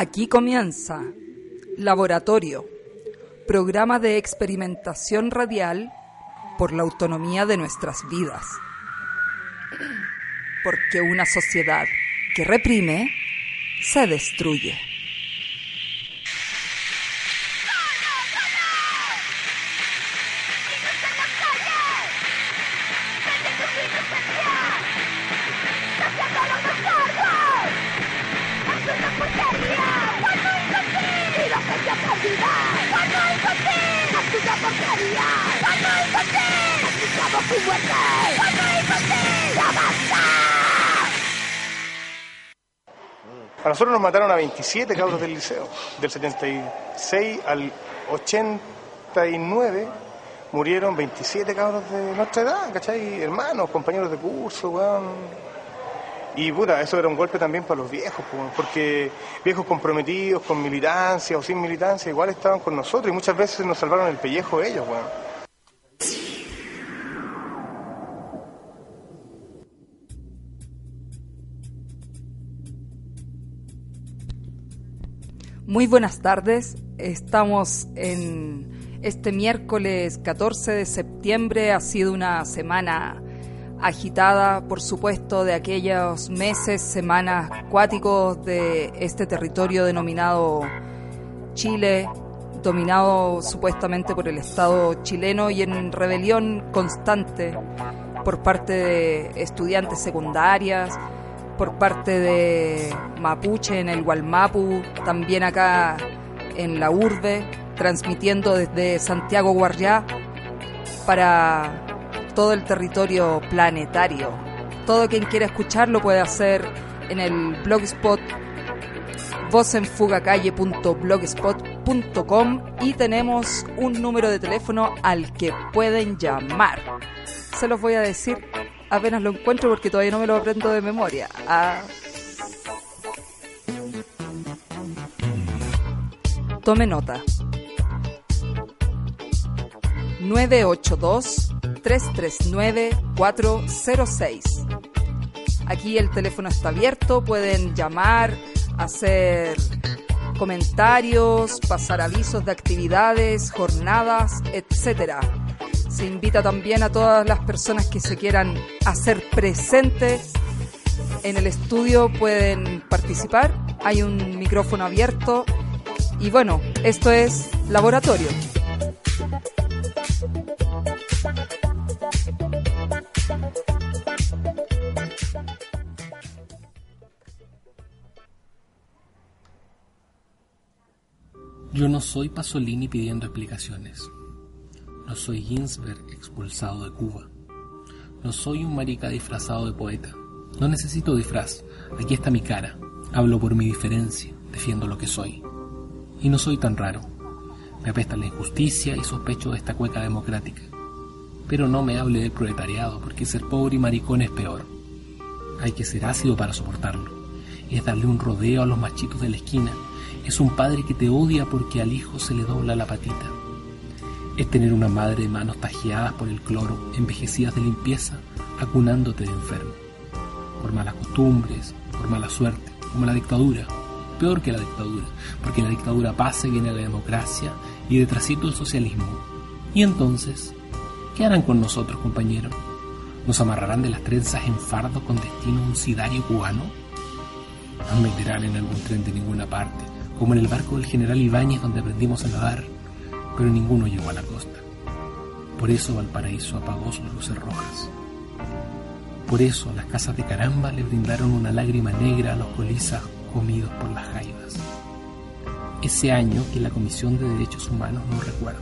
Aquí comienza Laboratorio, programa de experimentación radial por la autonomía de nuestras vidas. Porque una sociedad que reprime se destruye. A nosotros nos mataron a 27 cabros del liceo. Del 76 al 89 murieron 27 cabros de nuestra edad, ¿cachai? Hermanos, compañeros de curso, weón. Y puta, eso era un golpe también para los viejos, porque viejos comprometidos con militancia o sin militancia igual estaban con nosotros y muchas veces nos salvaron el pellejo ellos, weón. Muy buenas tardes, estamos en este miércoles 14 de septiembre, ha sido una semana agitada, por supuesto, de aquellos meses, semanas acuáticos de este territorio denominado Chile, dominado supuestamente por el Estado chileno y en rebelión constante por parte de estudiantes secundarias, por parte de Mapuche en el Gualmapu, también acá en la urbe, transmitiendo desde Santiago Guarriá para todo el territorio planetario. Todo quien quiera escucharlo puede hacer en el blogspot vozenfugacalle.blogspot.com y tenemos un número de teléfono al que pueden llamar. Se los voy a decir apenas lo encuentro porque todavía no me lo aprendo de memoria. Ah. Tome nota. 982-339-406. Aquí el teléfono está abierto, pueden llamar, hacer comentarios, pasar avisos de actividades, jornadas, etcétera se invita también a todas las personas que se quieran hacer presentes en el estudio, pueden participar. Hay un micrófono abierto. Y bueno, esto es laboratorio. Yo no soy Pasolini pidiendo explicaciones. No soy Ginsberg expulsado de Cuba. No soy un marica disfrazado de poeta. No necesito disfraz. Aquí está mi cara. Hablo por mi diferencia. Defiendo lo que soy. Y no soy tan raro. Me apesta la injusticia y sospecho de esta cueca democrática. Pero no me hable del proletariado, porque ser pobre y maricón es peor. Hay que ser ácido para soportarlo. Es darle un rodeo a los machitos de la esquina. Es un padre que te odia porque al hijo se le dobla la patita es tener una madre de manos tajeadas por el cloro, envejecidas de limpieza, acunándote de enfermo. Por malas costumbres, por mala suerte, como la dictadura. Peor que la dictadura, porque la dictadura pasa y viene la democracia y detrásito el socialismo. Y entonces, ¿Qué harán con nosotros, compañero? ¿Nos amarrarán de las trenzas en fardo con destino a un sidario cubano? Nos meterán en algún tren de ninguna parte, como en el barco del general Ibáñez donde aprendimos a nadar, pero ninguno llegó a la costa. Por eso Valparaíso apagó sus luces rojas. Por eso las casas de caramba le brindaron una lágrima negra a los colizas comidos por las jaivas. Ese año que la Comisión de Derechos Humanos no recuerda.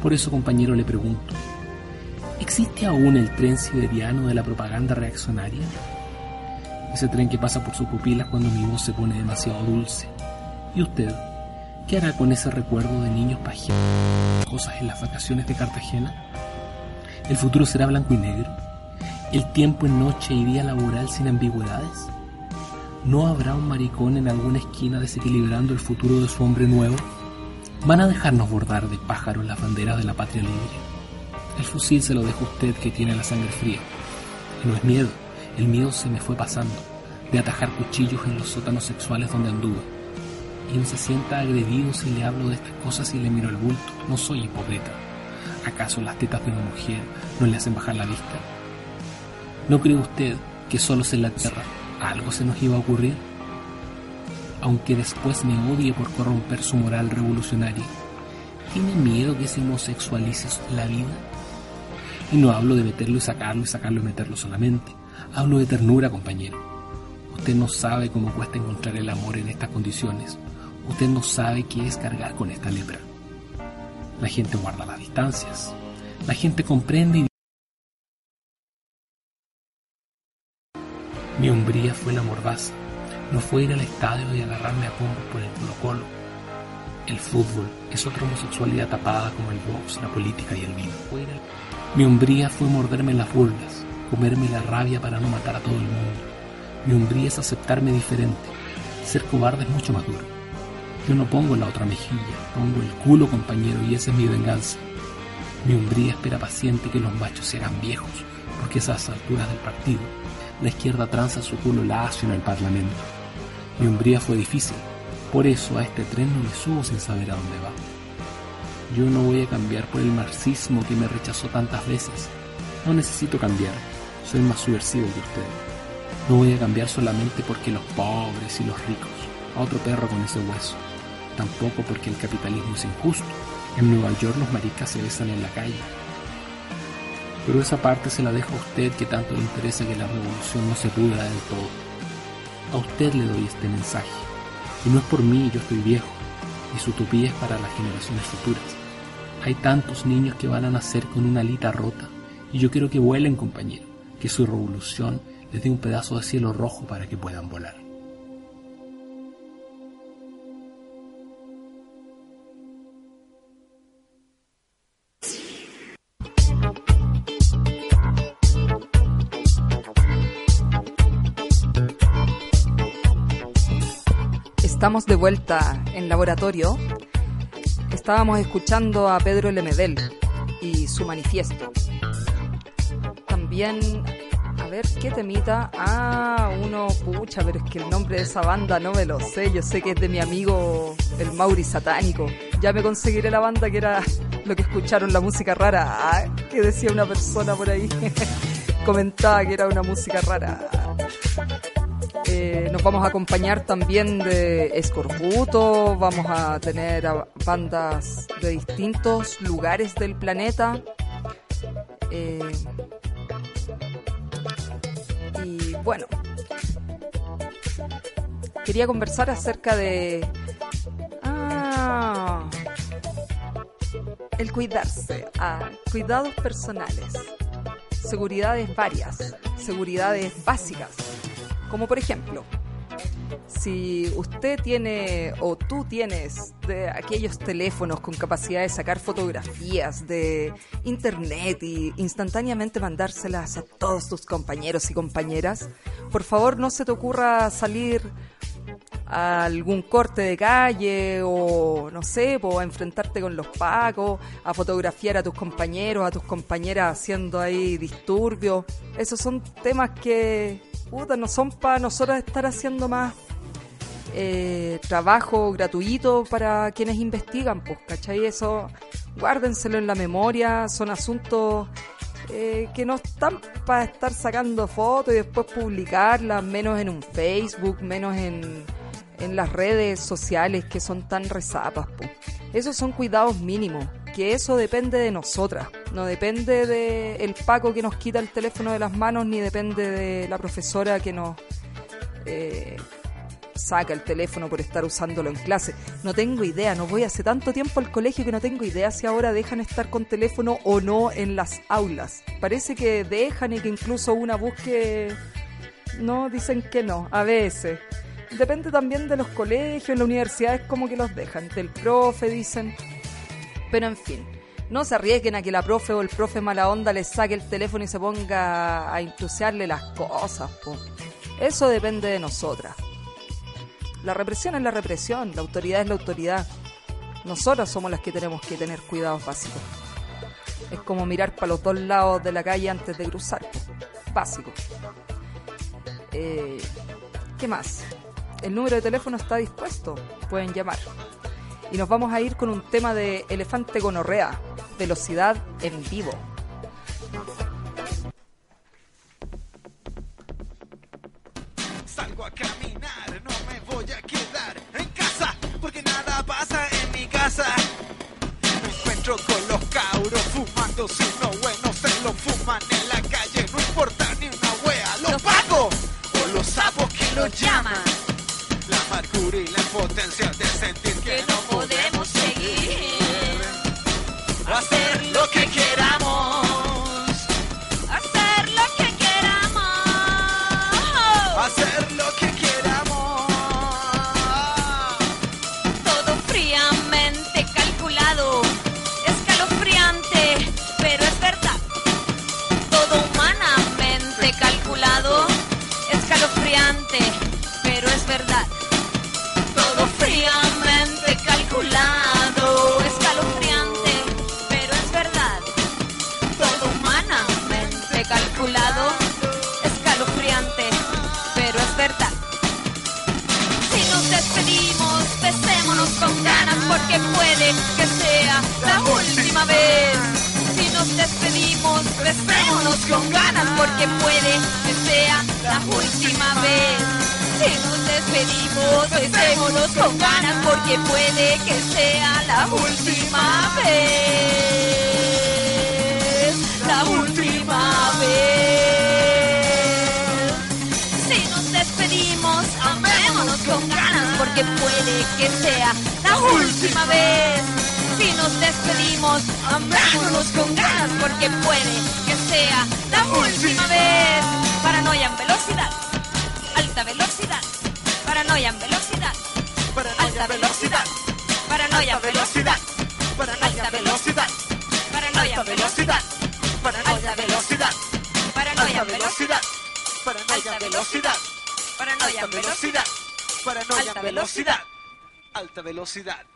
Por eso, compañero, le pregunto, ¿existe aún el tren siberiano de la propaganda reaccionaria? Ese tren que pasa por sus pupilas cuando mi voz se pone demasiado dulce. ¿Y usted? ¿Qué hará con ese recuerdo de niños pajeados cosas en las vacaciones de Cartagena? ¿El futuro será blanco y negro? ¿El tiempo en noche y día laboral sin ambigüedades? ¿No habrá un maricón en alguna esquina desequilibrando el futuro de su hombre nuevo? ¿Van a dejarnos bordar de pájaros las banderas de la patria libre? El fusil se lo deja usted que tiene la sangre fría. Y no es miedo, el miedo se me fue pasando, de atajar cuchillos en los sótanos sexuales donde anduve. Y no se sienta agredido si le hablo de estas cosas y le miro el bulto. No soy hipócrita. ¿Acaso las tetas de una mujer no le hacen bajar la vista? ¿No cree usted que solo en la tierra algo se nos iba a ocurrir? Aunque después me odie por corromper su moral revolucionaria, ¿tiene miedo que se homosexualice la vida? Y no hablo de meterlo y sacarlo y sacarlo y meterlo solamente. Hablo de ternura, compañero. Usted no sabe cómo cuesta encontrar el amor en estas condiciones. Usted no sabe qué es cargar con esta lepra. La gente guarda las distancias. La gente comprende y... Mi hombría fue la mordaza. No fue ir al estadio y agarrarme a combos por el Colo Colo. El fútbol es otra homosexualidad tapada como el box, la política y el vino. Mi hombría fue morderme las burlas, comerme la rabia para no matar a todo el mundo. Mi hombría es aceptarme diferente. Ser cobarde es mucho más duro. Yo no pongo la otra mejilla, pongo el culo, compañero, y esa es mi venganza. Mi hombría espera paciente que los machos se hagan viejos, porque esas alturas del partido, la izquierda tranza su culo lacio en el Parlamento. Mi hombría fue difícil, por eso a este tren no me subo sin saber a dónde va. Yo no voy a cambiar por el marxismo que me rechazó tantas veces. No necesito cambiar, soy más subversivo que usted. No voy a cambiar solamente porque los pobres y los ricos, a otro perro con ese hueso. Tampoco porque el capitalismo es injusto. En Nueva York los maricas se besan en la calle. Pero esa parte se la dejo a usted que tanto le interesa que la revolución no se pudra del todo. A usted le doy este mensaje. Y no es por mí, yo estoy viejo. Y su utopía es para las generaciones futuras. Hay tantos niños que van a nacer con una alita rota. Y yo quiero que vuelen, compañero. Que su revolución les dé un pedazo de cielo rojo para que puedan volar. Estamos de vuelta en laboratorio. Estábamos escuchando a Pedro Lemedel y su manifiesto. También, a ver, ¿qué temita? Ah, uno, pucha, pero es que el nombre de esa banda no me lo sé. Yo sé que es de mi amigo el Mauri Satánico. Ya me conseguiré la banda que era lo que escucharon, la música rara. Ah, que decía una persona por ahí. Comentaba que era una música rara. Eh, nos vamos a acompañar también de Escorbuto, vamos a tener a bandas de distintos lugares del planeta. Eh, y bueno, quería conversar acerca de... Ah, el cuidarse, ah, cuidados personales, seguridades varias, seguridades básicas como por ejemplo, si usted tiene o tú tienes aquellos teléfonos con capacidad de sacar fotografías de internet y instantáneamente mandárselas a todos tus compañeros y compañeras, por favor no se te ocurra salir a algún corte de calle o no sé, o a enfrentarte con los pacos, a fotografiar a tus compañeros, a tus compañeras haciendo ahí disturbios. Esos son temas que puta, no son para nosotros estar haciendo más eh, trabajo gratuito para quienes investigan, pues, ¿cachai? Eso guárdenselo en la memoria, son asuntos eh, que no están para estar sacando fotos y después publicarlas, menos en un Facebook, menos en, en las redes sociales que son tan rezapas. Esos son cuidados mínimos, que eso depende de nosotras, no depende del Paco que nos quita el teléfono de las manos, ni depende de la profesora que nos... Eh, saca el teléfono por estar usándolo en clase. No tengo idea, no voy hace tanto tiempo al colegio que no tengo idea si ahora dejan estar con teléfono o no en las aulas. Parece que dejan y que incluso una busque... No, dicen que no, a veces. Depende también de los colegios, en la universidad es como que los dejan, del profe dicen. Pero en fin, no se arriesguen a que la profe o el profe mala onda les saque el teléfono y se ponga a entusiasmarle las cosas. Po. Eso depende de nosotras. La represión es la represión, la autoridad es la autoridad. Nosotras somos las que tenemos que tener cuidados básicos. Es como mirar para los dos lados de la calle antes de cruzar. Básico. Eh, ¿Qué más? El número de teléfono está dispuesto. Pueden llamar. Y nos vamos a ir con un tema de elefante gonorrea. Velocidad en vivo. Salgo a caminar, no me voy a quedar en casa, porque nada pasa en mi casa. Me encuentro con los cabros fumando, si no bueno se lo fuman en la calle, no importa ni una wea, los pago o los sapos que los llaman. La amargura y la impotencia paranoia Alta velocidad. velocidad. Alta velocidad.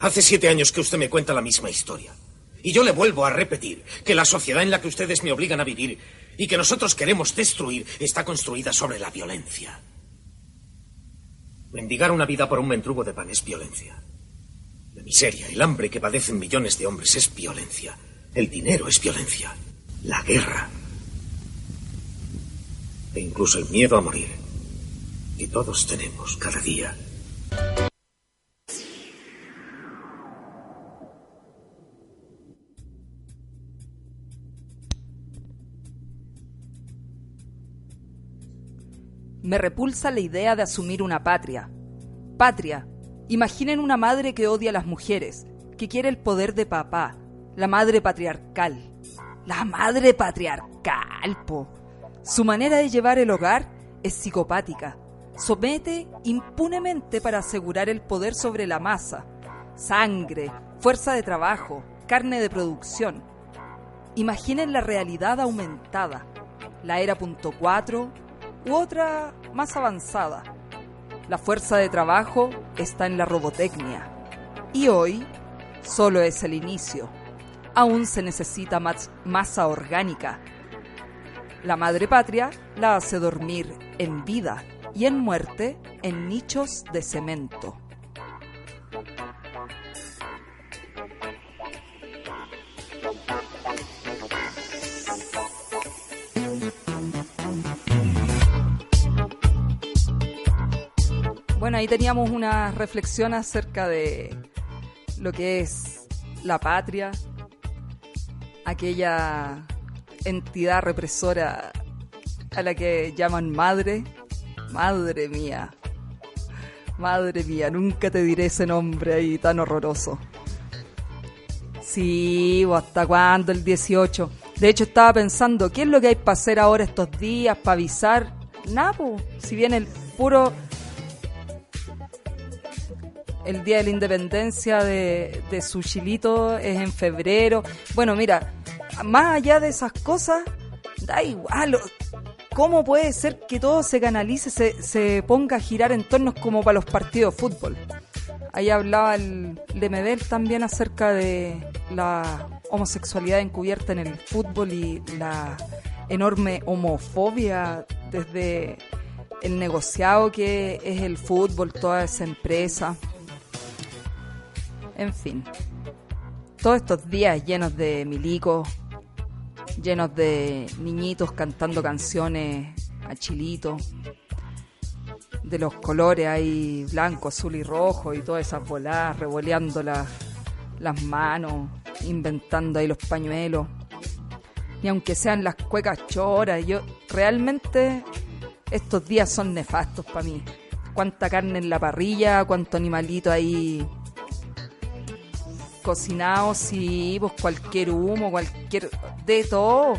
Hace siete años que usted me cuenta la misma historia. Y yo le vuelvo a repetir que la sociedad en la que ustedes me obligan a vivir y que nosotros queremos destruir está construida sobre la violencia. Mendigar una vida por un mentrugo de pan es violencia. La miseria, el hambre que padecen millones de hombres es violencia. El dinero es violencia. La guerra. E incluso el miedo a morir. Que todos tenemos cada día. Me repulsa la idea de asumir una patria. Patria. Imaginen una madre que odia a las mujeres, que quiere el poder de papá, la madre patriarcal. La madre patriarcal, po. Su manera de llevar el hogar es psicopática. Somete impunemente para asegurar el poder sobre la masa. Sangre, fuerza de trabajo, carne de producción. Imaginen la realidad aumentada. La era punto u otra más avanzada. La fuerza de trabajo está en la robotecnia. Y hoy solo es el inicio. Aún se necesita más masa orgánica. La madre patria la hace dormir en vida y en muerte en nichos de cemento. Bueno, ahí teníamos una reflexión acerca de lo que es la patria, aquella entidad represora a la que llaman madre. Madre mía, madre mía, nunca te diré ese nombre ahí tan horroroso. Sí, ¿o ¿hasta cuándo el 18? De hecho, estaba pensando, ¿qué es lo que hay para hacer ahora estos días, para avisar? Nada, si bien el puro el Día de la Independencia de, de su chilito es en febrero. Bueno, mira, más allá de esas cosas, da igual. ¿Cómo puede ser que todo se canalice, se, ponga a girar en tornos como para los partidos de fútbol? Ahí hablaba el Lemebel también acerca de la homosexualidad encubierta en el fútbol y la enorme homofobia desde el negociado que es el fútbol, toda esa empresa. En fin, todos estos días llenos de milicos, llenos de niñitos cantando canciones a chilito, de los colores ahí blanco, azul y rojo y todas esas voladas, revoleando las, las manos, inventando ahí los pañuelos. Y aunque sean las cuecas choras, yo realmente estos días son nefastos para mí. Cuánta carne en la parrilla, cuánto animalito ahí cocinado, sí, pues cualquier humo, cualquier. de todo.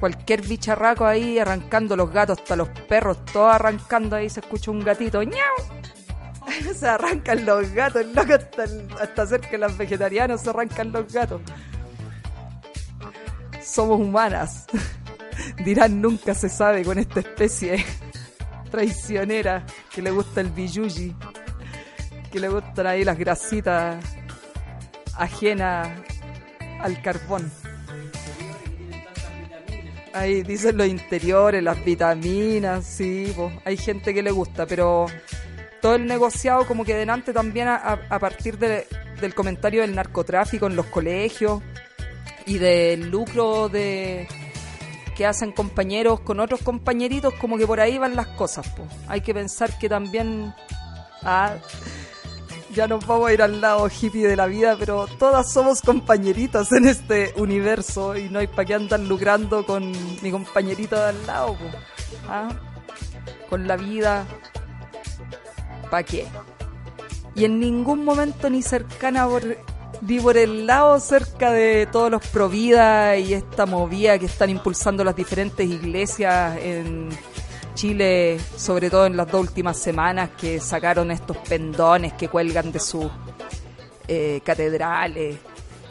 Cualquier bicharraco ahí arrancando los gatos, hasta los perros, todos arrancando ahí se escucha un gatito. ¡Ñau! se arrancan los gatos, loco, hasta, hasta cerca de los vegetarianos se arrancan los gatos. Somos humanas. Dirán, nunca se sabe con esta especie traicionera que le gusta el billuji, que le gustan ahí las grasitas ajenas al carbón. Ahí dicen los interiores, las vitaminas, sí, pues, hay gente que le gusta, pero todo el negociado como que delante también a, partir de, del comentario del narcotráfico en los colegios y del lucro de que hacen compañeros con otros compañeritos, como que por ahí van las cosas. pues. Hay que pensar que también... Ah, ya nos vamos a ir al lado hippie de la vida, pero todas somos compañeritas en este universo y no hay para qué andar lucrando con mi compañerito de al lado. ¿Ah? Con la vida, ¿para qué? Y en ningún momento ni cercana por, ni por el lado cerca de todos los Provida y esta movida que están impulsando las diferentes iglesias en Chile, sobre todo en las dos últimas semanas, que sacaron estos pendones que cuelgan de sus eh, catedrales,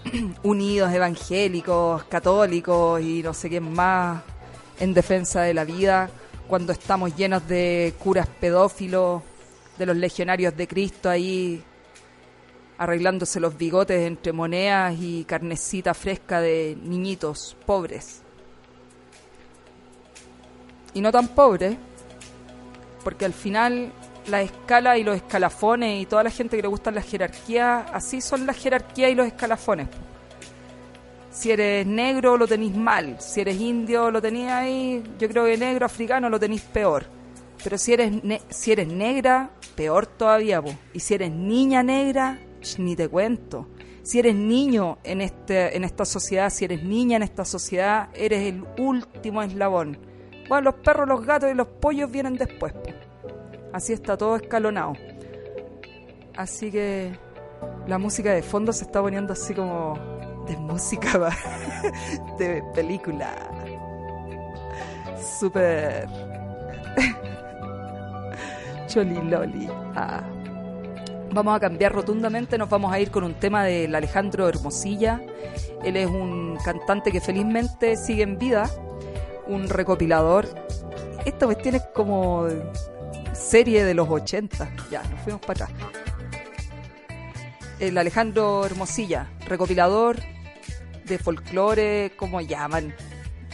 unidos evangélicos, católicos y no sé quién más en defensa de la vida, cuando estamos llenos de curas pedófilos, de los legionarios de Cristo ahí arreglándose los bigotes entre monedas y carnecita fresca de niñitos pobres. Y no tan pobres, porque al final la escala y los escalafones y toda la gente que le gustan las jerarquías, así son las jerarquías y los escalafones. Si eres negro lo tenéis mal, si eres indio lo tenéis ahí, yo creo que negro, africano lo tenéis peor. Pero si eres, ne- si eres negra, peor todavía, po. Y si eres niña negra, ni te cuento. Si eres niño en, este, en esta sociedad, si eres niña en esta sociedad, eres el último eslabón. Bueno, los perros, los gatos y los pollos vienen después. Así está todo escalonado. Así que la música de fondo se está poniendo así como de música de película. Súper Choliloli. Ah. Vamos a cambiar rotundamente, nos vamos a ir con un tema del Alejandro Hermosilla. Él es un cantante que felizmente sigue en vida, un recopilador. Esta cuestión es como serie de los 80. Ya, nos fuimos para atrás. El Alejandro Hermosilla, recopilador de folclore, como llaman,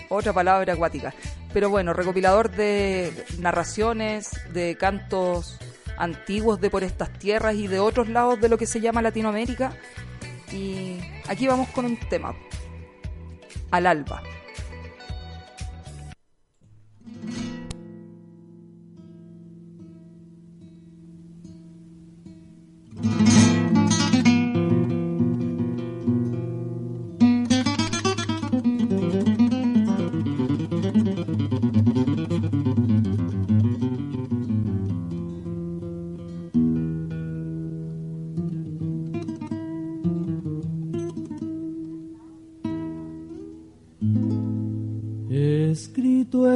otra palabra acuática. Pero bueno, recopilador de narraciones, de cantos antiguos de por estas tierras y de otros lados de lo que se llama Latinoamérica. Y aquí vamos con un tema. Al alba.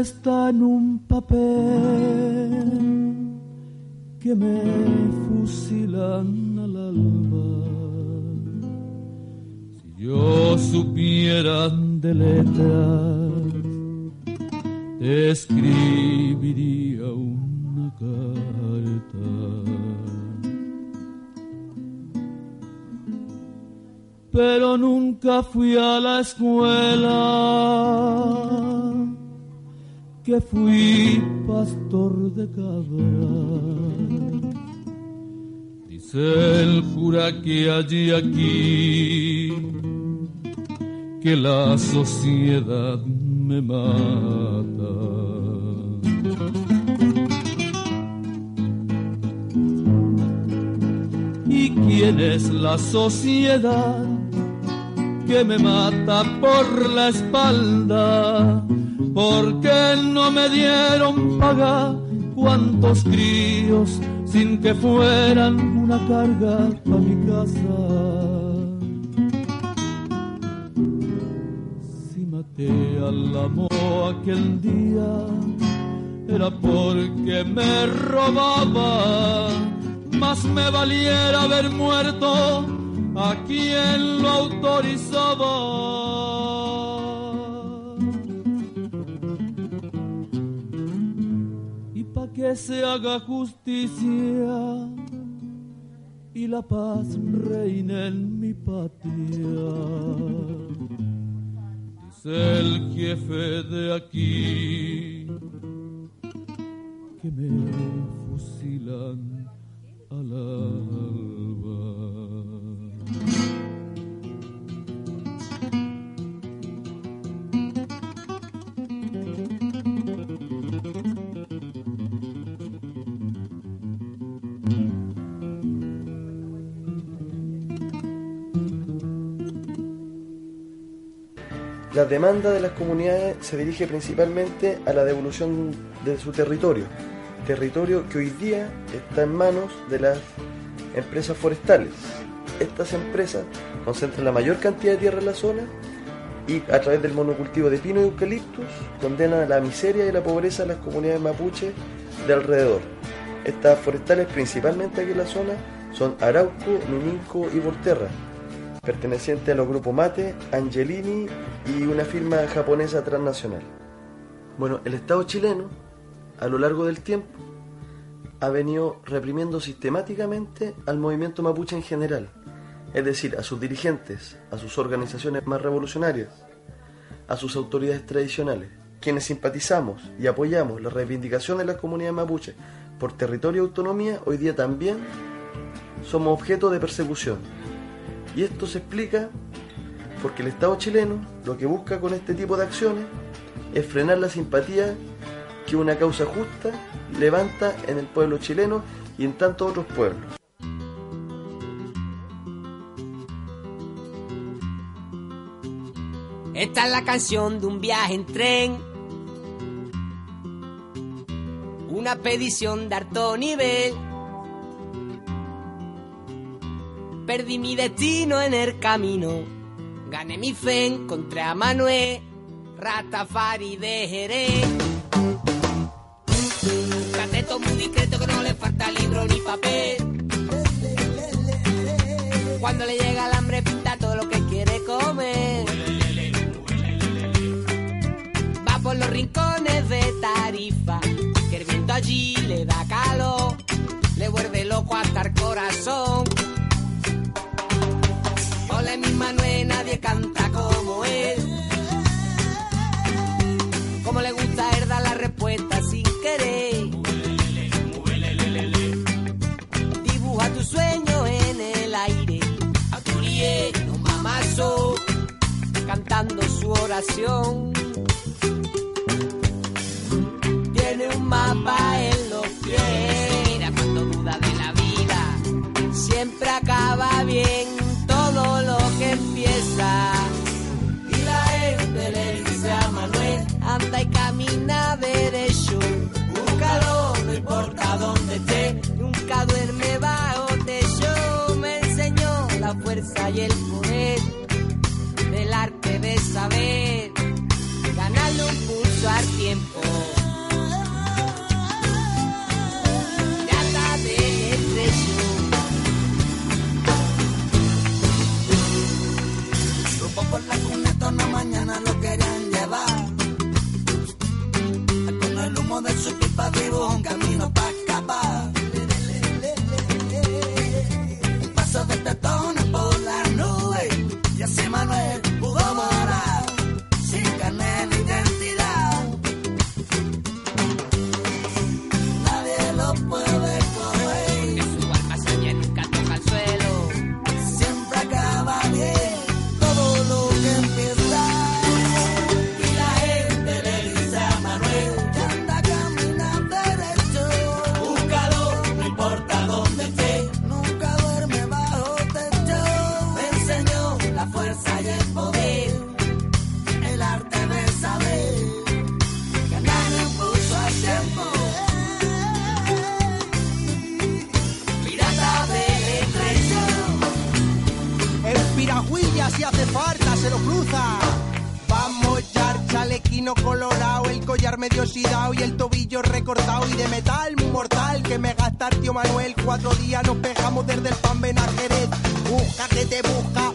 Está en un papel que me fusilan al alba. Si yo supiera de letras, te escribiría una carta. pero nunca fui a la escuela, que fui pastor de cabras. Dice el cura que allí aquí, que la sociedad me mata. ¿Y quién es la sociedad que me mata por la espalda? Porque no me dieron paga cuantos críos sin que fueran una carga para mi casa. Si maté al amor aquel día era porque me robaba más me valiera haber muerto a quien lo autorizaba. Que se haga justicia y la paz reine en mi patria. Dice el jefe de aquí que me fusilan al alba. Demanda de las comunidades se dirige principalmente a la devolución de su territorio, territorio que hoy día está en manos de las empresas forestales. Estas empresas concentran la mayor cantidad de tierra en la zona y a través del monocultivo de pino y eucaliptus condenan a la miseria y la pobreza a las comunidades mapuches de alrededor. Estas forestales, principalmente aquí en la zona, son Arauco, Mininco y Volterra, pertenecientes a los grupos Mate, Angelini y una firma japonesa transnacional. Bueno, el Estado chileno, a lo largo del tiempo, ha venido reprimiendo sistemáticamente al movimiento mapuche en general, es decir, a sus dirigentes, a sus organizaciones más revolucionarias, a sus autoridades tradicionales, quienes simpatizamos y apoyamos la reivindicación de la comunidad mapuche por territorio y autonomía, hoy día también somos objeto de persecución. Y esto se explica porque el Estado chileno lo que busca con este tipo de acciones es frenar la simpatía que una causa justa levanta en el pueblo chileno y en tantos otros pueblos. Esta es la canción de un viaje en tren. Una expedición de alto nivel. Perdí mi destino en el camino. Gané mi fe, encontré a Manuel, Ratafari de Jerez. Cateto muy discreto que no le falta libro ni papel. Cuando le llega el hambre pinta todo lo que quiere comer. Va por los rincones de Tarifa, que el viento allí le da calor, le vuelve loco hasta el corazón. Ole mi Manuel, nadie canta como él. Como le gusta él dar la respuesta sin querer. Dibuja tu sueño en el aire. A tu no mamazo, cantando su oración. Y el poder del arte de saber, ganarle un pulso al tiempo. Chalequino colorado, el collar medio oxidado y el tobillo recortado y de metal muy mortal que me gasta tío Manuel. Cuatro días nos pegamos desde el pan Jerez. Busca que te busca.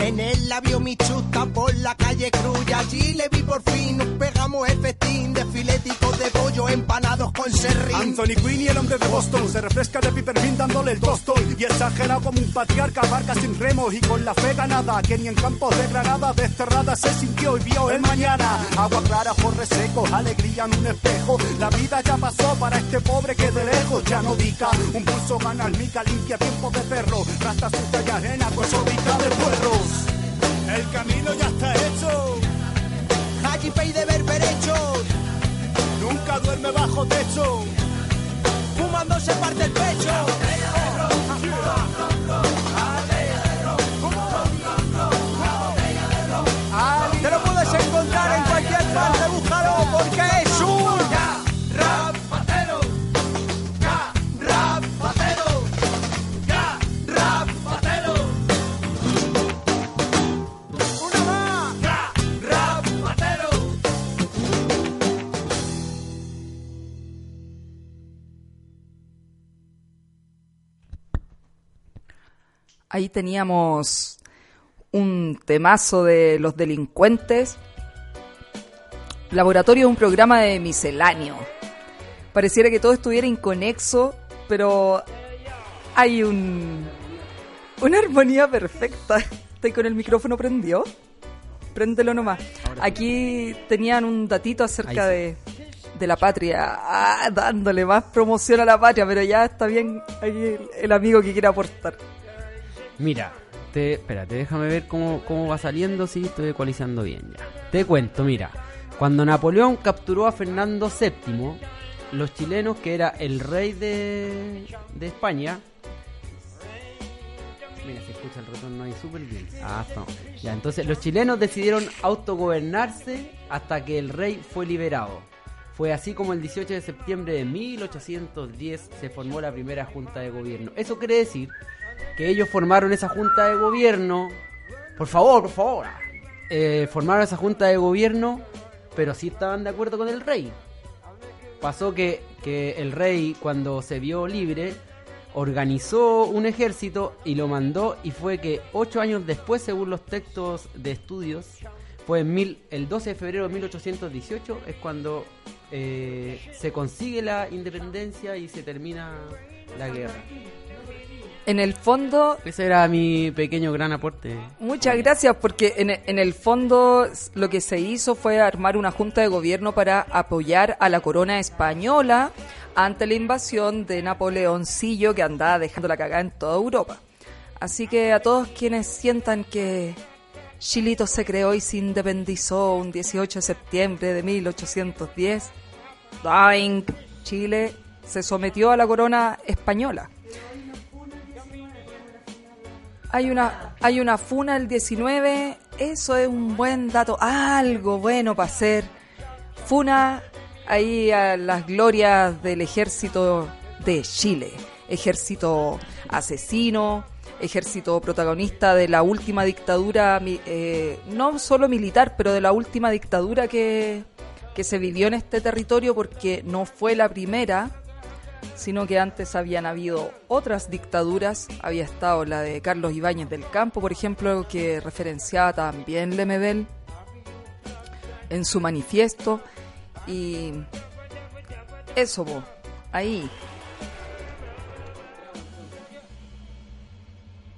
En el labio mi chusta por la calle Cruz y allí le vi por fin. Nos pegamos el festín filéticos de pollo empanados con serrín. Anthony Quinn y el hombre de Boston se refresca de Pipervin dándole el tostón y exagerado como un patriarca barca sin remos y con la fe ganada que ni en campos de granada desterrada se sintió y vio el mañana. Agua clara por resecos alegría en un espejo. La vida ya pasó para este pobre que de lejos ya no dica un pulso gana almica limpia tiempo de perro. Rasta sucia y arena de puerros el camino ya está hecho. Haji Pay de berberechos, nunca duerme bajo techo fumando se parte el pecho. Te lo puedes encontrar en cualquier parte, búscalo porque es Ahí teníamos un temazo de los delincuentes. Laboratorio de un programa de misceláneo. Pareciera que todo estuviera inconexo, pero hay un Una armonía perfecta. ¿Estoy con el micrófono prendido? Préndelo nomás. Aquí tenían un datito acerca de, de la patria. Ah, dándole más promoción a la patria, pero ya está bien ahí el, el amigo que quiere aportar. Mira, te, espérate, déjame ver cómo, cómo va saliendo, si estoy ecualizando bien ya. Te cuento, mira, cuando Napoleón capturó a Fernando VII, los chilenos, que era el rey de, de España, Mira, se escucha el retorno ahí súper bien. Ah, está. Ya, entonces los chilenos decidieron autogobernarse hasta que el rey fue liberado. Fue así como el 18 de septiembre de 1810 se formó la primera junta de gobierno. Eso quiere decir que ellos formaron esa junta de gobierno. Por favor, por favor. Eh, formaron esa junta de gobierno, pero sí estaban de acuerdo con el rey. Pasó que, que el rey, cuando se vio libre, organizó un ejército y lo mandó y fue que ocho años después, según los textos de estudios, fue en mil, el 12 de febrero de 1818 es cuando eh, se consigue la independencia y se termina la guerra. En el fondo, Ese era mi pequeño gran aporte. Muchas gracias, porque en, en el fondo lo que se hizo fue armar una junta de gobierno para apoyar a la corona española ante la invasión de Napoleoncillo que andaba dejando la cagada en toda Europa. Así que a todos quienes sientan que Chilito se creó y se independizó un 18 de septiembre de 1810, Doink, Chile se sometió a la corona española. Hay una, hay una funa el 19, eso es un buen dato, algo bueno para hacer. Funa ahí a las glorias del ejército de Chile, ejército asesino, ejército protagonista de la última dictadura, eh, no solo militar, pero de la última dictadura que, que se vivió en este territorio porque no fue la primera, sino que antes habían habido otras dictaduras. Había estado la de Carlos Ibáñez del Campo, por ejemplo, que referenciaba también Lemebel en su manifiesto. Y eso, ahí.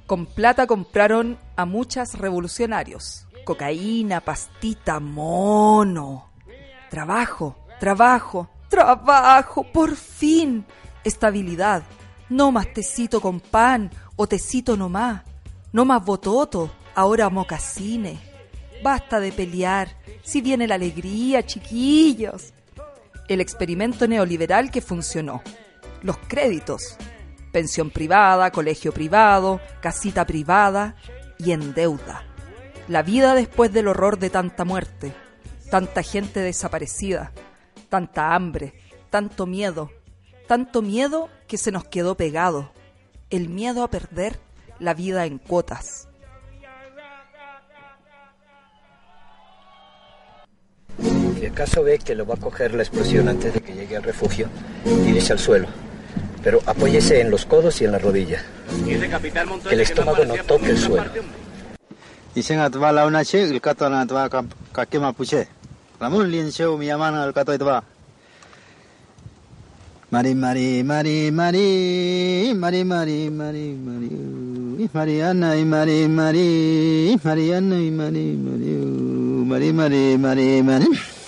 Con plata compraron a muchas revolucionarios. Cocaína, pastita, mono. Trabajo, trabajo, trabajo, por fin. Estabilidad. No más tecito con pan o tecito nomás. No más bototo, ahora mocasines. Basta de pelear. Si viene la alegría, chiquillos. El experimento neoliberal que funcionó. Los créditos. Pensión privada, colegio privado, casita privada y en deuda. La vida después del horror de tanta muerte, tanta gente desaparecida, tanta hambre, tanto miedo, tanto miedo que se nos quedó pegado. El miedo a perder la vida en cuotas. Si acaso ve que lo va a coger la explosión antes de que llegue al refugio, tírese al suelo. Pero apóyese en los codos y en la rodilla. Que el estómago no toque el suelo. Iseng atwa launa che il kato na atwa lien show mi amana al kato itwa. Mari mari mari mari mari mari mari mari Mariana y mari mari Mariana y mari mari mari mari mari mari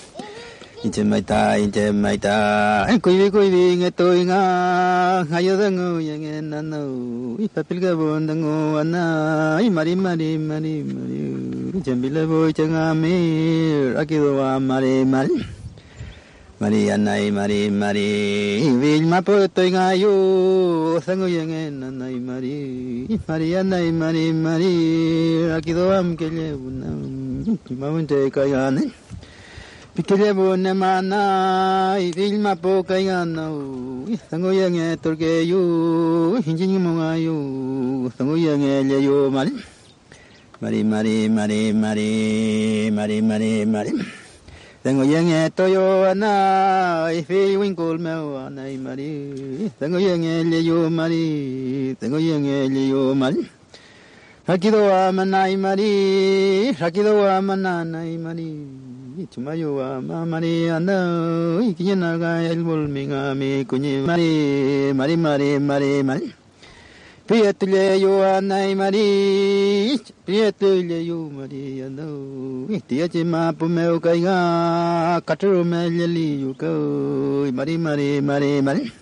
인제 마이다 인제 마이다. 고이비 고이비 인게 또잉아. 하여당우 영에 나노 이파필가 본당우 안나. 이 마리 마리 마리 마리. 잼빌레보 이정아미 아기도와 마리 마리. 마리 안나이 마리 마리. 위마포 또잉아요. 상우 영에 나나이 마리. 마리 안나이 마리 마리. 아기도와 함께레 운나. 김마문 제가야는? Pikirebo nemana idilma poca y gana Tango yang e torque yo Hinjin monga yo yang e yo mari Mari mari mari mari mari mari mari. Tango yang e toyo ana Ifi winkol me ana y mari. Tango yang e yo mari. Tango yang e yo mari. Rakido amana y mari. Rakido amana y mari. Chumayuwa mamari anda ikinyanaga elbul mingami kunyi mari mari mari mari mari Priyatule yo anai mari Priyatule yo mari ando Tiyachi mapu meo kaiga Kataro me lili yo koi mari mari mari mari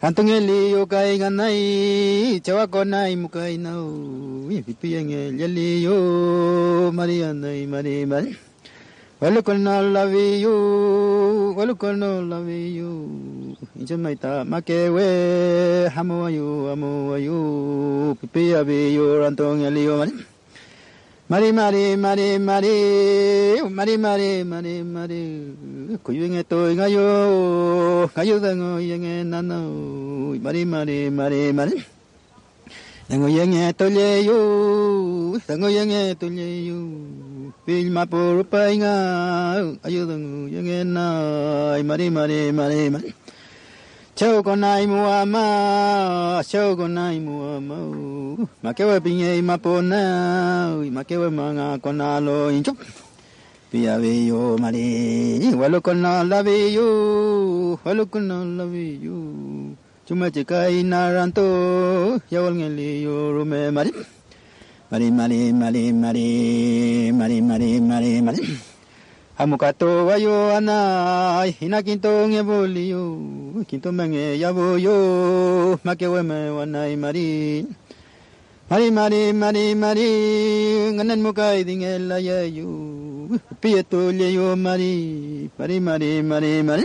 Antungeli yo kaiga nai Chawako nai mukai nao Pipiyenge lili yo mari andai mari mari Walu kono love you, walu kono love you. Inja maita makewe, hamu ayu, hamu ayu. Pipi abi yo rantong eliyo mari. Mari mari mari mari, mari mari mari mari. Kuyenge to ngayo, ngayo dango yenge nano. Mari mari mari mari. Dango yenge toleyo, dango yenge toleyo. Vilma por painga, ayudan yengena, mari mari mari mari. Chau con ai muama, Ma con ai muama. Makewe pinye mapona, makewe manga conalo incho. Pia veyo mari, walo conala veyo, walu conala veyo. Chuma chikai naranto, yawal ngeli yo rume mari. Mari mari mari mari mari mari mari mari. Amukato wayo ana ina kinto ngeboli yo kinto menge yabo yo makewe me wanai mari. Mari mari mari mari nganan mukai dingela ya yo pieto le yo mari mari mari mari mari.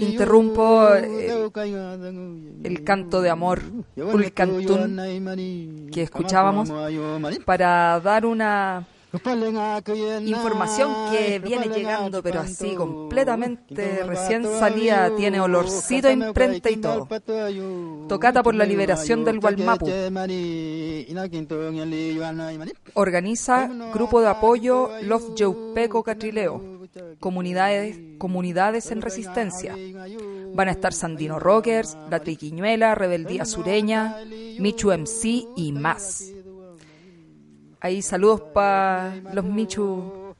Interrumpo el canto de amor, yo Cantún, que escuchábamos, para dar una información que viene llegando, pero así completamente recién ayo, tiene olorcito imprenta y todo. Tocata por la liberación del Gualmapu. Organiza Grupo de Apoyo Love Peco Catrileo, comunidades, comunidades en resistencia. Van a estar Sandino Rockers, La Triquiñuela, Rebeldía Sureña, Michu MC y más. Ahí saludos para los Michu.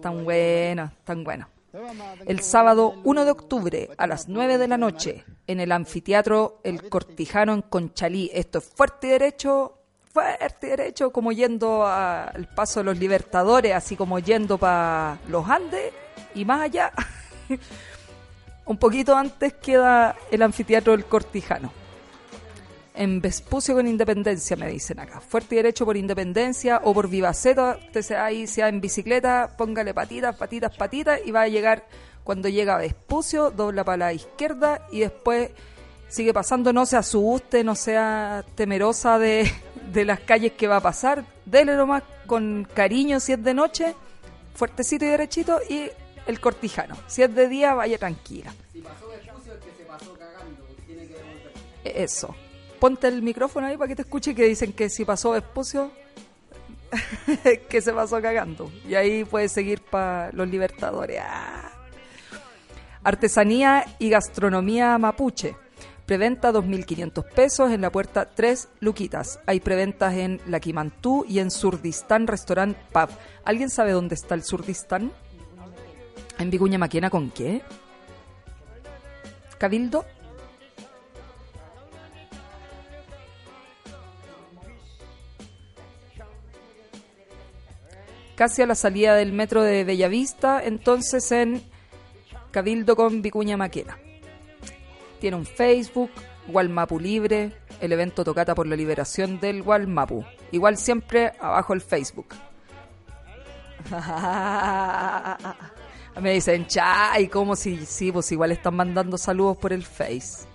Tan buenos, tan buenos. El sábado 1 de octubre a las 9 de la noche en el anfiteatro El Cortijano en Conchalí. Esto es fuerte y derecho, fuerte derecho, como yendo al paso de los Libertadores, así como yendo para los Andes y más allá. Un poquito antes queda el anfiteatro El Cortijano. En Vespucio con Independencia, me dicen acá. Fuerte y derecho por Independencia o por Vivaceta. Usted se va ahí, sea en bicicleta, póngale patitas, patitas, patitas y va a llegar cuando llega a Vespucio, dobla para la izquierda y después sigue pasando. No se asuste, no sea temerosa de, de las calles que va a pasar. Dele nomás con cariño si es de noche, fuertecito y derechito y el cortijano. Si es de día, vaya tranquila. Eso. Ponte el micrófono ahí para que te escuche que dicen que si pasó Vespucio, que se pasó cagando. Y ahí puedes seguir para los libertadores. Ah. Artesanía y gastronomía mapuche. Preventa 2.500 pesos en la puerta 3 Luquitas. Hay preventas en La Quimantú y en Surdistán Restaurant Pub. ¿Alguien sabe dónde está el Surdistán? ¿En Vicuña Maquena con qué? ¿Cabildo? casi a la salida del metro de Bellavista, entonces en Cabildo con Vicuña Maquena. Tiene un Facebook, Gualmapu Libre, el evento Tocata por la Liberación del Gualmapu. Igual siempre abajo el Facebook. Me dicen, chay, como si, sí, pues igual están mandando saludos por el Face.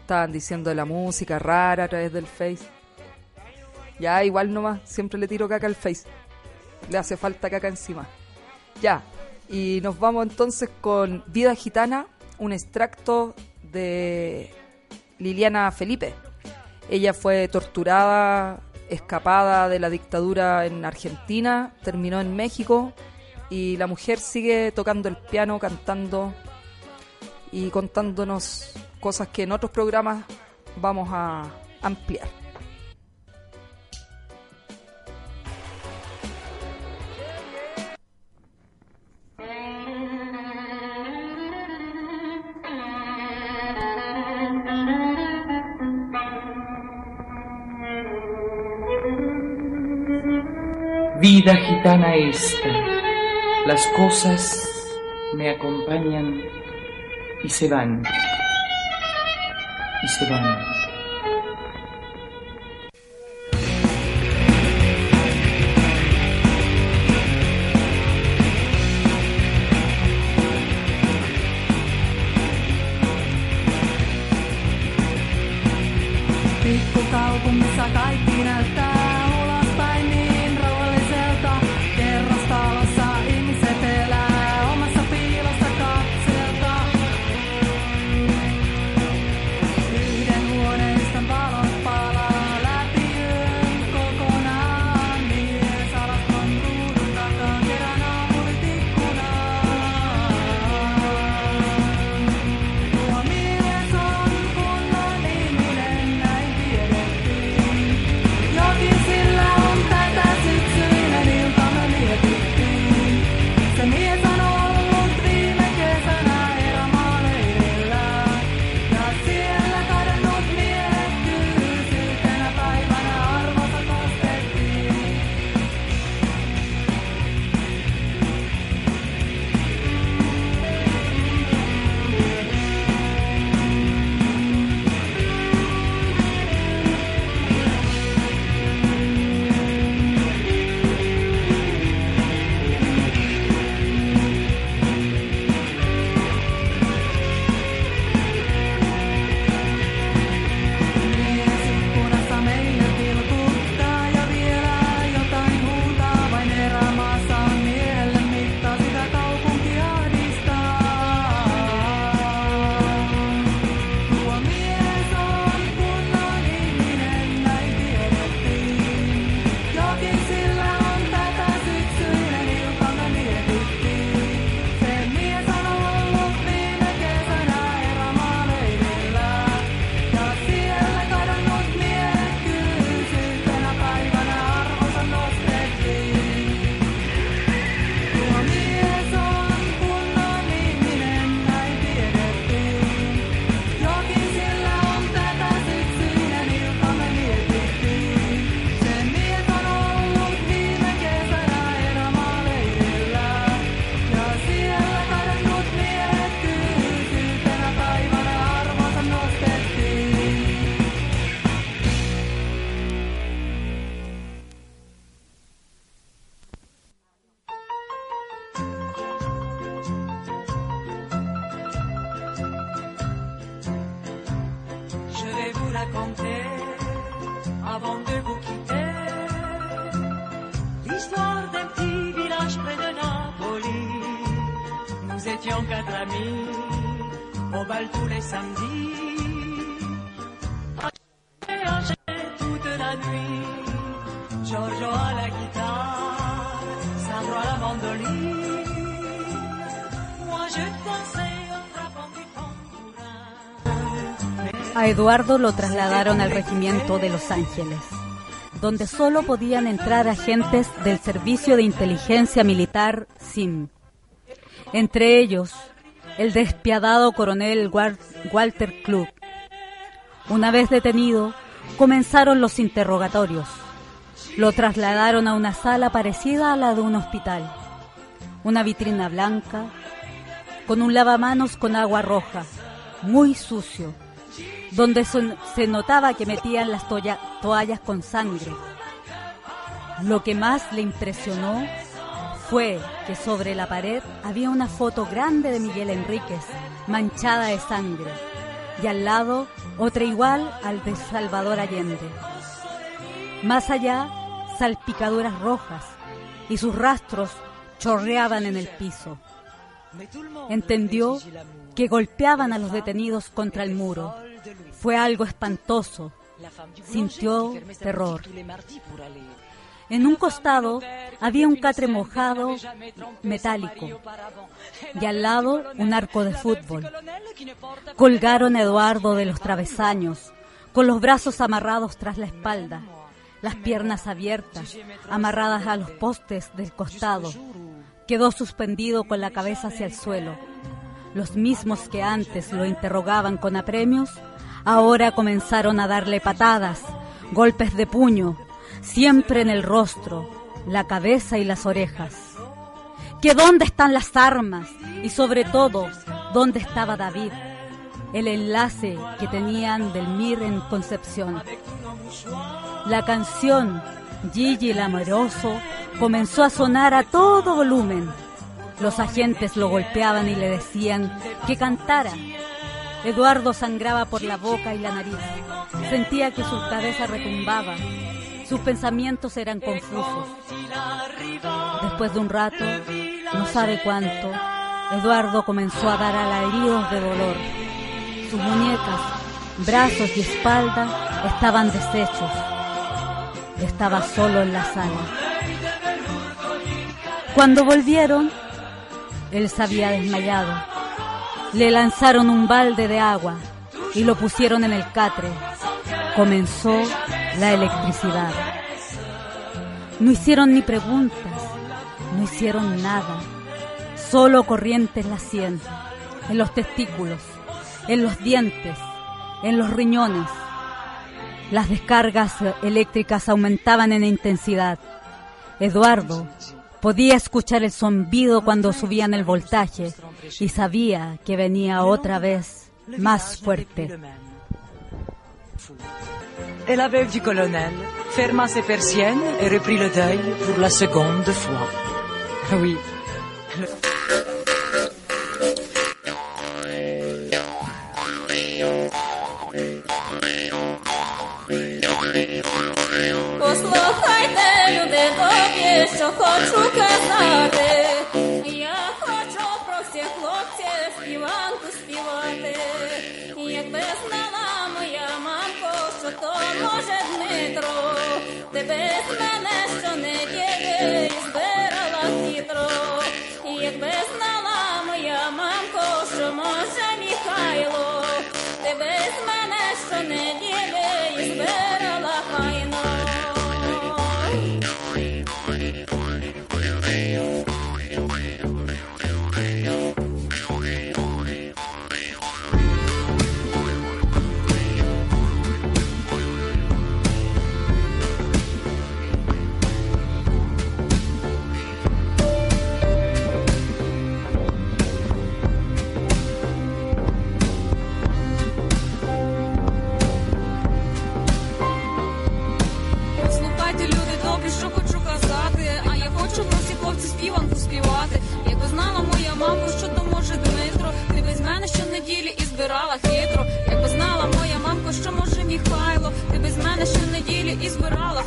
Estaban diciendo la música rara a través del Face. Ya, igual nomás, siempre le tiro caca al Face. Le hace falta caca encima. Ya, y nos vamos entonces con Vida Gitana, un extracto de Liliana Felipe. Ella fue torturada escapada de la dictadura en Argentina, terminó en México y la mujer sigue tocando el piano, cantando y contándonos cosas que en otros programas vamos a ampliar. Vida gitana esta, las cosas me acompañan y se van, y se van. Eduardo lo trasladaron al regimiento de Los Ángeles, donde solo podían entrar agentes del Servicio de Inteligencia Militar SIM. Entre ellos, el despiadado coronel Wal- Walter Klug. Una vez detenido, comenzaron los interrogatorios. Lo trasladaron a una sala parecida a la de un hospital. Una vitrina blanca, con un lavamanos con agua roja, muy sucio, donde son- se notaba que metían las toalla- toallas con sangre. Lo que más le impresionó fue que sobre la pared había una foto grande de Miguel Enríquez, manchada de sangre, y al lado otra igual al de Salvador Allende. Más allá, salpicaduras rojas, y sus rastros chorreaban en el piso. Entendió que golpeaban a los detenidos contra el muro. Fue algo espantoso sintió terror. En un costado había un catre mojado metálico y al lado un arco de fútbol. Colgaron a Eduardo de los travesaños, con los brazos amarrados tras la espalda, las piernas abiertas, amarradas a los postes del costado. Quedó suspendido con la cabeza hacia el suelo. Los mismos que antes lo interrogaban con apremios, ahora comenzaron a darle patadas, golpes de puño, siempre en el rostro, la cabeza y las orejas. Que dónde están las armas y sobre todo, dónde estaba David, el enlace que tenían del Mir en Concepción. La canción Gigi el Amoroso comenzó a sonar a todo volumen. Los agentes lo golpeaban y le decían que cantara. Eduardo sangraba por la boca y la nariz. Sentía que su cabeza retumbaba. Sus pensamientos eran confusos. Después de un rato, no sabe cuánto, Eduardo comenzó a dar alaridos de dolor. Sus muñecas, brazos y espalda estaban deshechos. Estaba solo en la sala. Cuando volvieron, él se había desmayado. Le lanzaron un balde de agua y lo pusieron en el catre. Comenzó la electricidad. No hicieron ni preguntas, no hicieron nada. Solo corriente en la sien, en los testículos, en los dientes, en los riñones. Las descargas eléctricas aumentaban en intensidad. Eduardo podía escuchar el zumbido cuando subían el voltaje y sabía que venía otra vez más fuerte. Et la veuve du colonel ferma ses persiennes et reprit le deuil pour la seconde fois. Oui. Послухайте, люди добрі, що хочу казати. Я хочу про всіх хлопців співанку співати. Якби знала моя мамко, що то може Дмитро, ти без мене щонеділі збирала хитро. Якби знала моя мамко, що може Михайло, ти без мене що не щонеділі співанку співати. Якби знала моя мама, що то може Дмитро, ти без мене щонеділі і збирала хитро. Якби знала моя мамка, що може Михайло, ти без мене щонеділі і збирала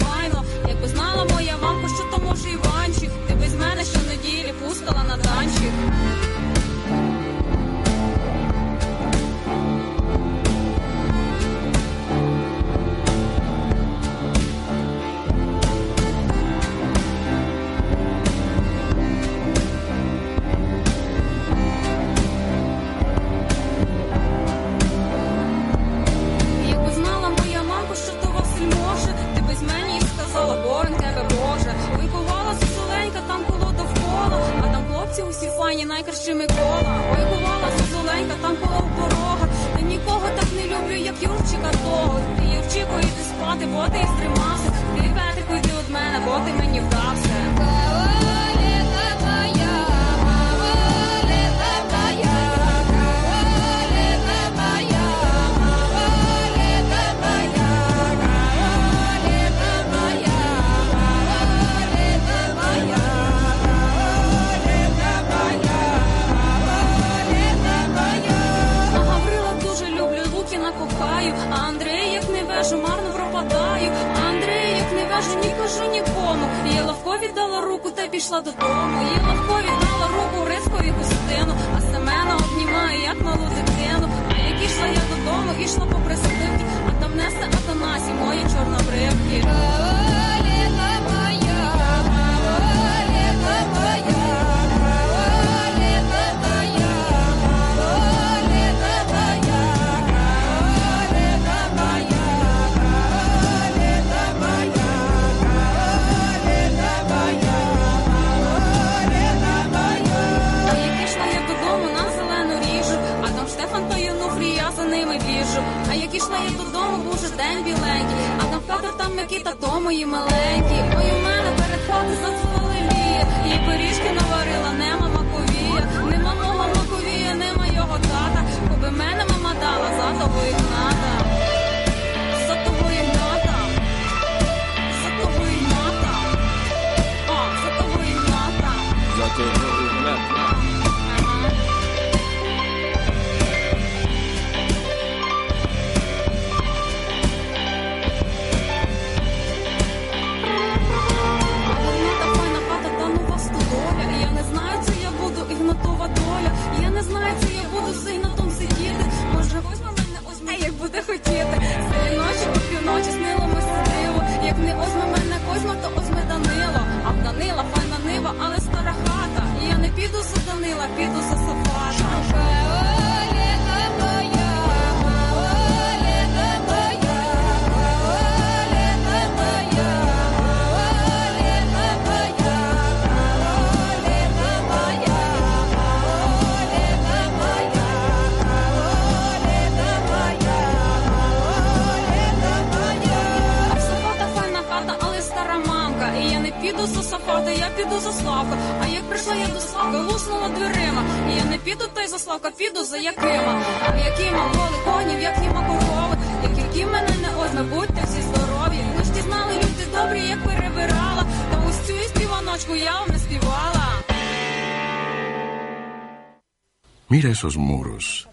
esos muros,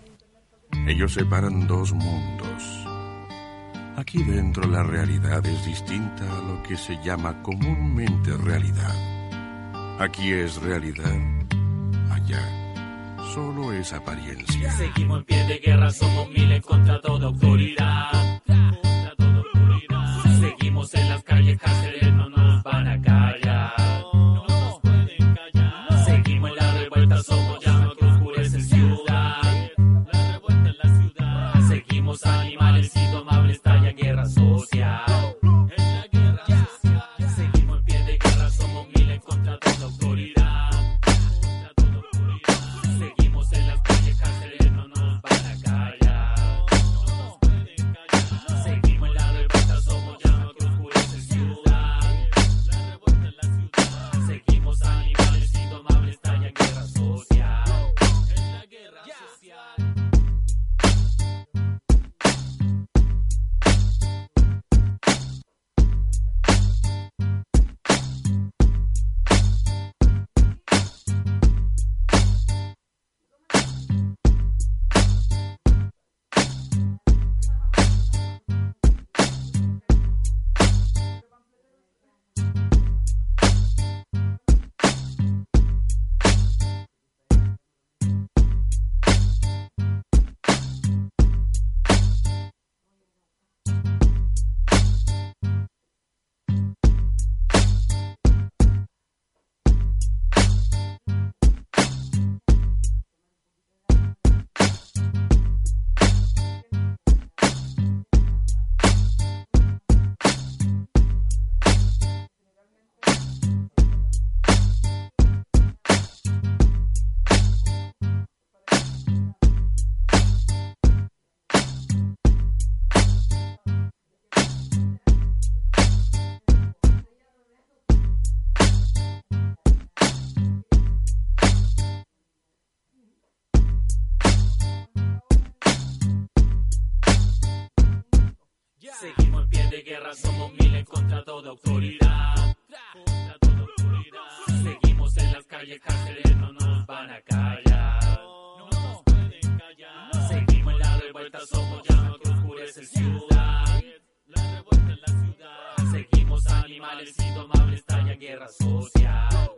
ellos separan dos mundos. Aquí dentro la realidad es distinta a lo que se llama comúnmente realidad. Aquí es realidad, allá solo es apariencia. Seguimos en pie de guerra, somos miles contra toda autoridad. de guerra somos miles contra toda autoridad. Seguimos en las calles, cárceles, no nos van a callar. No nos pueden callar. Seguimos en la revuelta, somos llama que oscurece ciudad. La revuelta en la ciudad. Seguimos animales indomables, talla guerra social.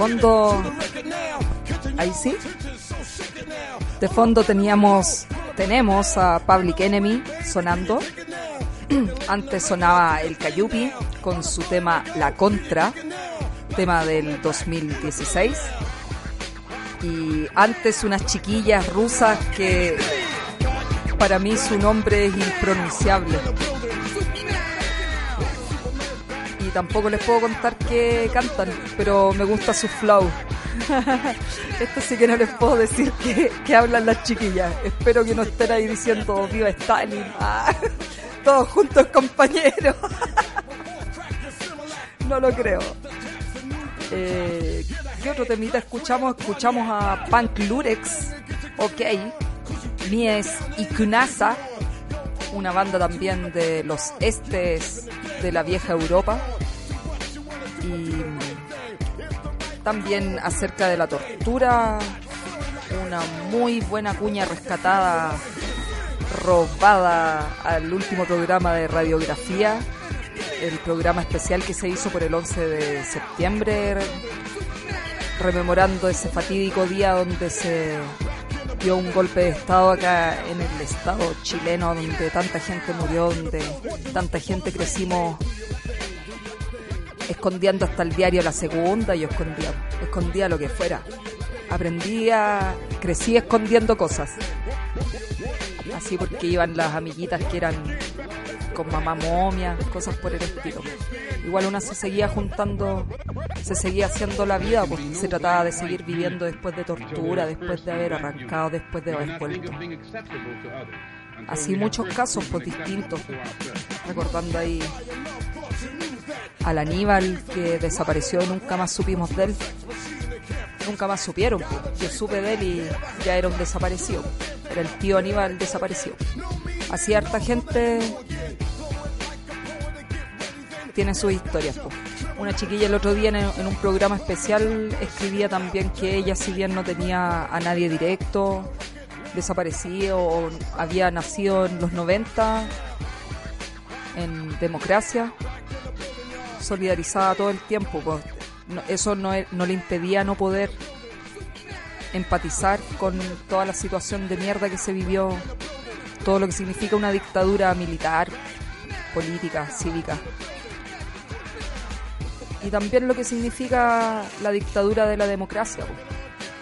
Fondo, ahí sí. De fondo teníamos, tenemos a Public Enemy sonando. Antes sonaba el Cayupi con su tema La Contra, tema del 2016. Y antes unas chiquillas rusas que para mí su nombre es impronunciable. Tampoco les puedo contar qué cantan, pero me gusta su flow. Esto sí que no les puedo decir que, que hablan las chiquillas. Espero que no estén ahí diciendo viva Stalin. Ah, todos juntos compañeros. no lo creo. Eh, ¿Qué otro temita escuchamos? Escuchamos a Punk Lurex, ok. Mies y Kunasa, una banda también de los estes de la vieja Europa. Y también acerca de la tortura, una muy buena cuña rescatada, robada al último programa de radiografía, el programa especial que se hizo por el 11 de septiembre, rememorando ese fatídico día donde se dio un golpe de estado acá en el estado chileno, donde tanta gente murió, donde tanta gente crecimos escondiendo hasta el diario La Segunda, yo escondía, escondía lo que fuera. Aprendía, crecí escondiendo cosas. Así porque iban las amiguitas que eran con mamá momia, cosas por el estilo. Igual una se seguía juntando, se seguía haciendo la vida, porque se trataba de seguir viviendo después de tortura, después de haber arrancado, después de haber vuelto. Así muchos casos pues distintos, recordando ahí al Aníbal que desapareció nunca más supimos de él. Nunca más supieron, pues. yo supe de él y ya era un desaparecido. Era el tío Aníbal desaparecido. Así harta gente tiene sus historias. Una chiquilla el otro día en, un programa especial escribía también que ella, si bien no tenía a nadie directo, desaparecido o había nacido en los 90 en democracia, solidarizada todo el tiempo. pues. Eso e- no le impedía no poder empatizar con toda la situación de mierda que se vivió, todo lo que significa una dictadura militar, política, cívica. Y también lo que significa la dictadura de la democracia.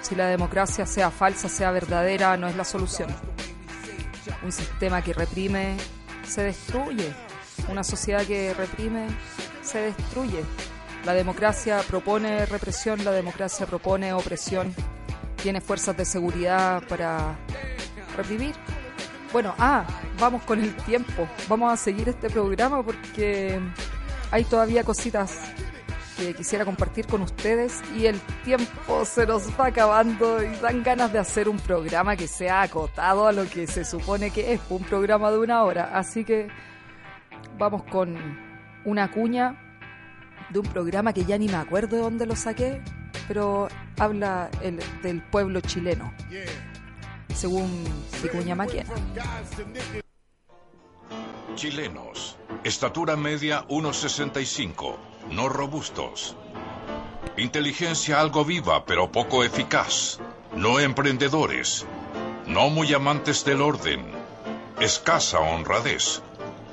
Si la democracia sea falsa, sea verdadera, no es la solución. Un sistema que reprime se destruye. Una sociedad que reprime se destruye. La democracia propone represión, la democracia propone opresión, tiene fuerzas de seguridad para reprimir. Bueno, ah, vamos con el tiempo. Vamos a seguir este programa porque hay todavía cositas que quisiera compartir con ustedes y el tiempo se nos va acabando y dan ganas de hacer un programa que sea acotado a lo que se supone que es un programa de una hora. Así que vamos con una cuña de un programa que ya ni me acuerdo de dónde lo saqué, pero habla el- del pueblo chileno, según Vicuña Maquena. Chilenos. Estatura media 1,65. No robustos. Inteligencia algo viva, pero poco eficaz. No emprendedores. No muy amantes del orden. Escasa honradez.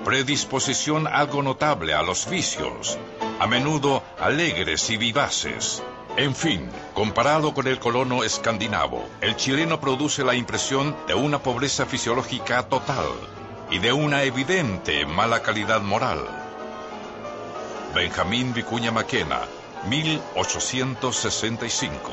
Predisposición algo notable a los vicios. A menudo alegres y vivaces. En fin, comparado con el colono escandinavo, el chileno produce la impresión de una pobreza fisiológica total y de una evidente mala calidad moral. Benjamín Vicuña Maquena, 1865.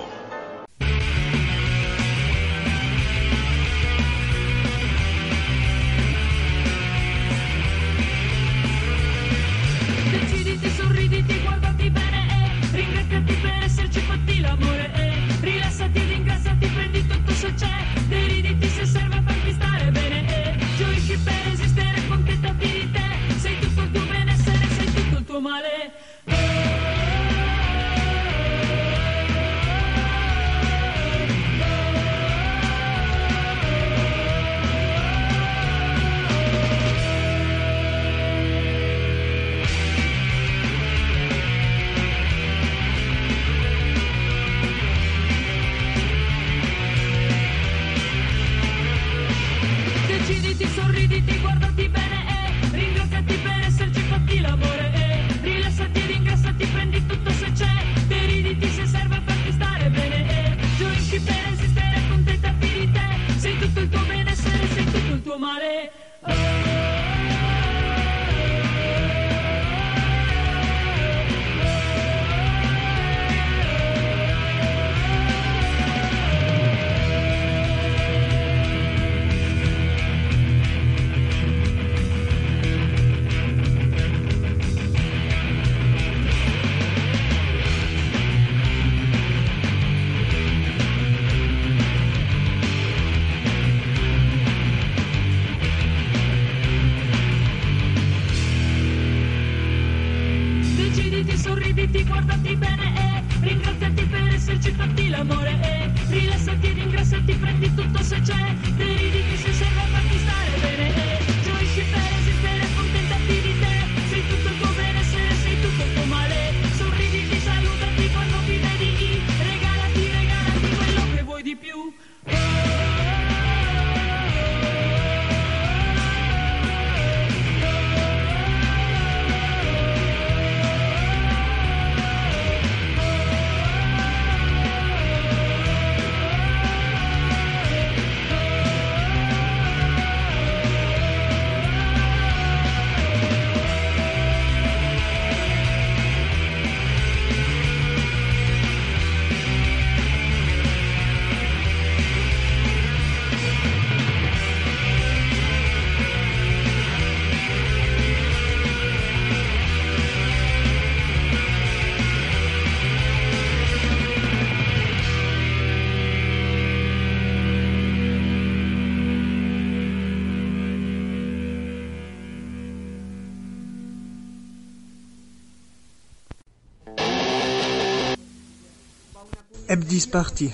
10 parties.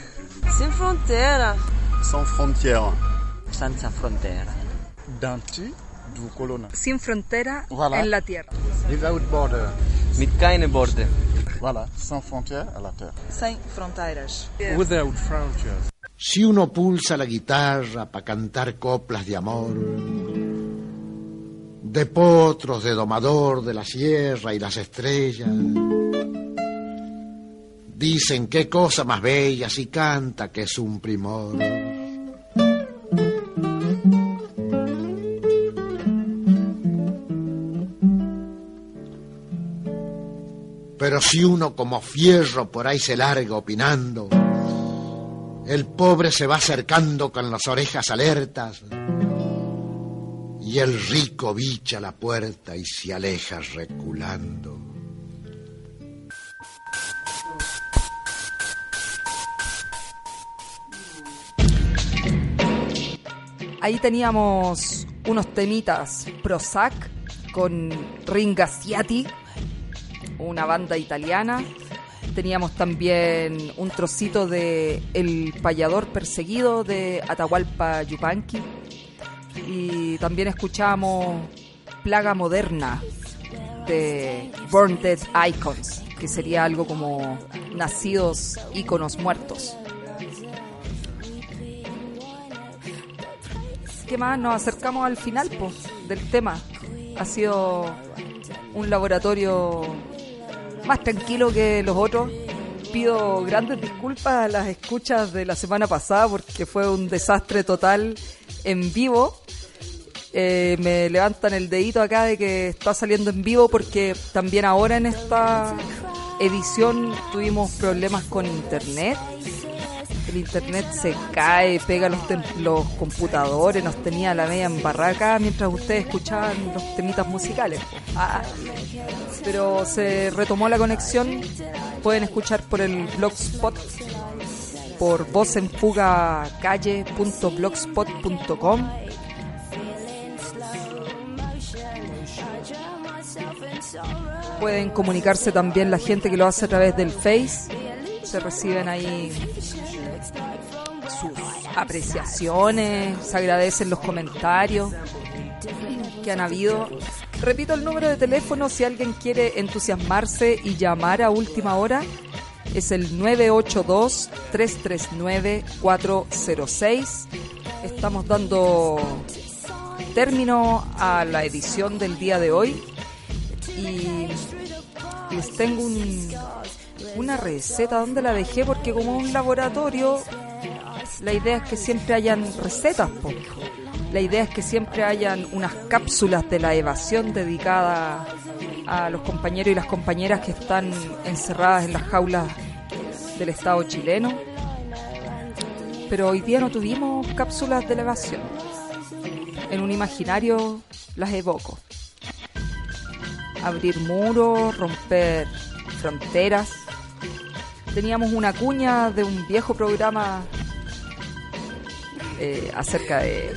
Sin frontera. Sans frontières. Sans frontera. Danti du Colonna. Sin frontera voilà. en la tierra. Without border. Mit keine border. Voilà, sans frontières a la terra. Sans fronteras. Without frontiers. Si uno pulsa la guitarra para cantar coplas de amor, de potros, de domador, de la sierra y las estrellas, dicen qué cosa más bella si canta que es un primor. Pero si uno como fierro por ahí se larga opinando, el pobre se va acercando con las orejas alertas y el rico bicha la puerta y se aleja reculando. Ahí teníamos unos temitas Prozac con Ringaziati, una banda italiana. Teníamos también un trocito de El payador perseguido de Atahualpa Yupanqui. Y también escuchamos Plaga Moderna de Born Dead Icons, que sería algo como Nacidos Íconos Muertos. ¿Qué más? Nos acercamos al final del tema. Ha sido un laboratorio más tranquilo que los otros. Pido grandes disculpas a las escuchas de la semana pasada porque fue un desastre total en vivo. Eh, me levantan el dedito acá de que está saliendo en vivo porque también ahora en esta edición tuvimos problemas con internet. El internet se cae, pega los, computadores, nos tenía la media en barraca mientras ustedes escuchaban los temitas musicales. Ah, pero se retomó la conexión. Pueden escuchar por el blogspot, por vozenfugacalle.blogspot.com. Pueden comunicarse también la gente que lo hace a través del Face. Se reciben ahí sus apreciaciones, se agradecen los comentarios que han habido. Repito el número de teléfono si alguien quiere entusiasmarse y llamar a última hora. Es el 982-339-406. Estamos dando término a la edición del día de hoy y les tengo un- una receta. ¿Dónde la dejé? Porque como un laboratorio, la idea es que siempre hayan recetas. po. La idea es que siempre hayan unas cápsulas de la evasión dedicadas a los compañeros y las compañeras que están encerradas en las jaulas del Estado chileno. Pero hoy día no tuvimos cápsulas de la evasión. En un imaginario las evoco. Abrir muros, romper fronteras. Teníamos una cuña de un viejo programa eh, acerca de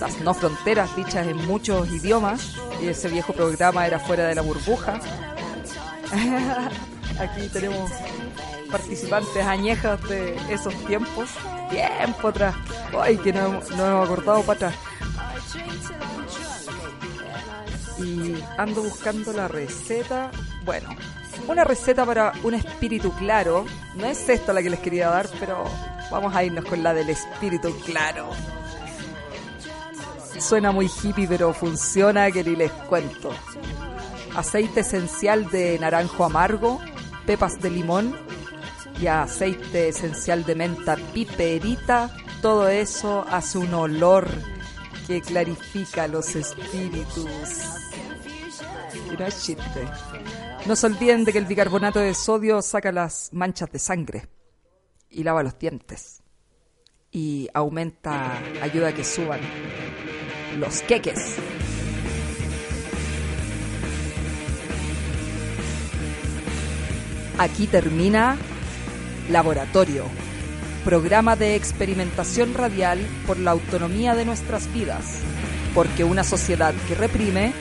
las no fronteras dichas en muchos idiomas y ese viejo programa era fuera de la burbuja. Aquí tenemos participantes añejas de esos tiempos. Tiempo atrás. Ay, que no, no hemos acordado para atrás. Y ando buscando la receta. Bueno, una receta para un espíritu claro. No es esta la que les quería dar, pero vamos a irnos con la del espíritu claro. Suena muy hippie, pero funciona que ni les cuento. Aceite esencial de naranjo amargo, pepas de limón y aceite esencial de menta piperita. Todo eso hace un olor que clarifica los espíritus. Y chiste. No se olviden de que el bicarbonato de sodio saca las manchas de sangre y lava los dientes. Y aumenta, ayuda a que suban los queques. Aquí termina Laboratorio, programa de experimentación radial por la autonomía de nuestras vidas, porque una sociedad que reprime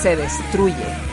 se destruye.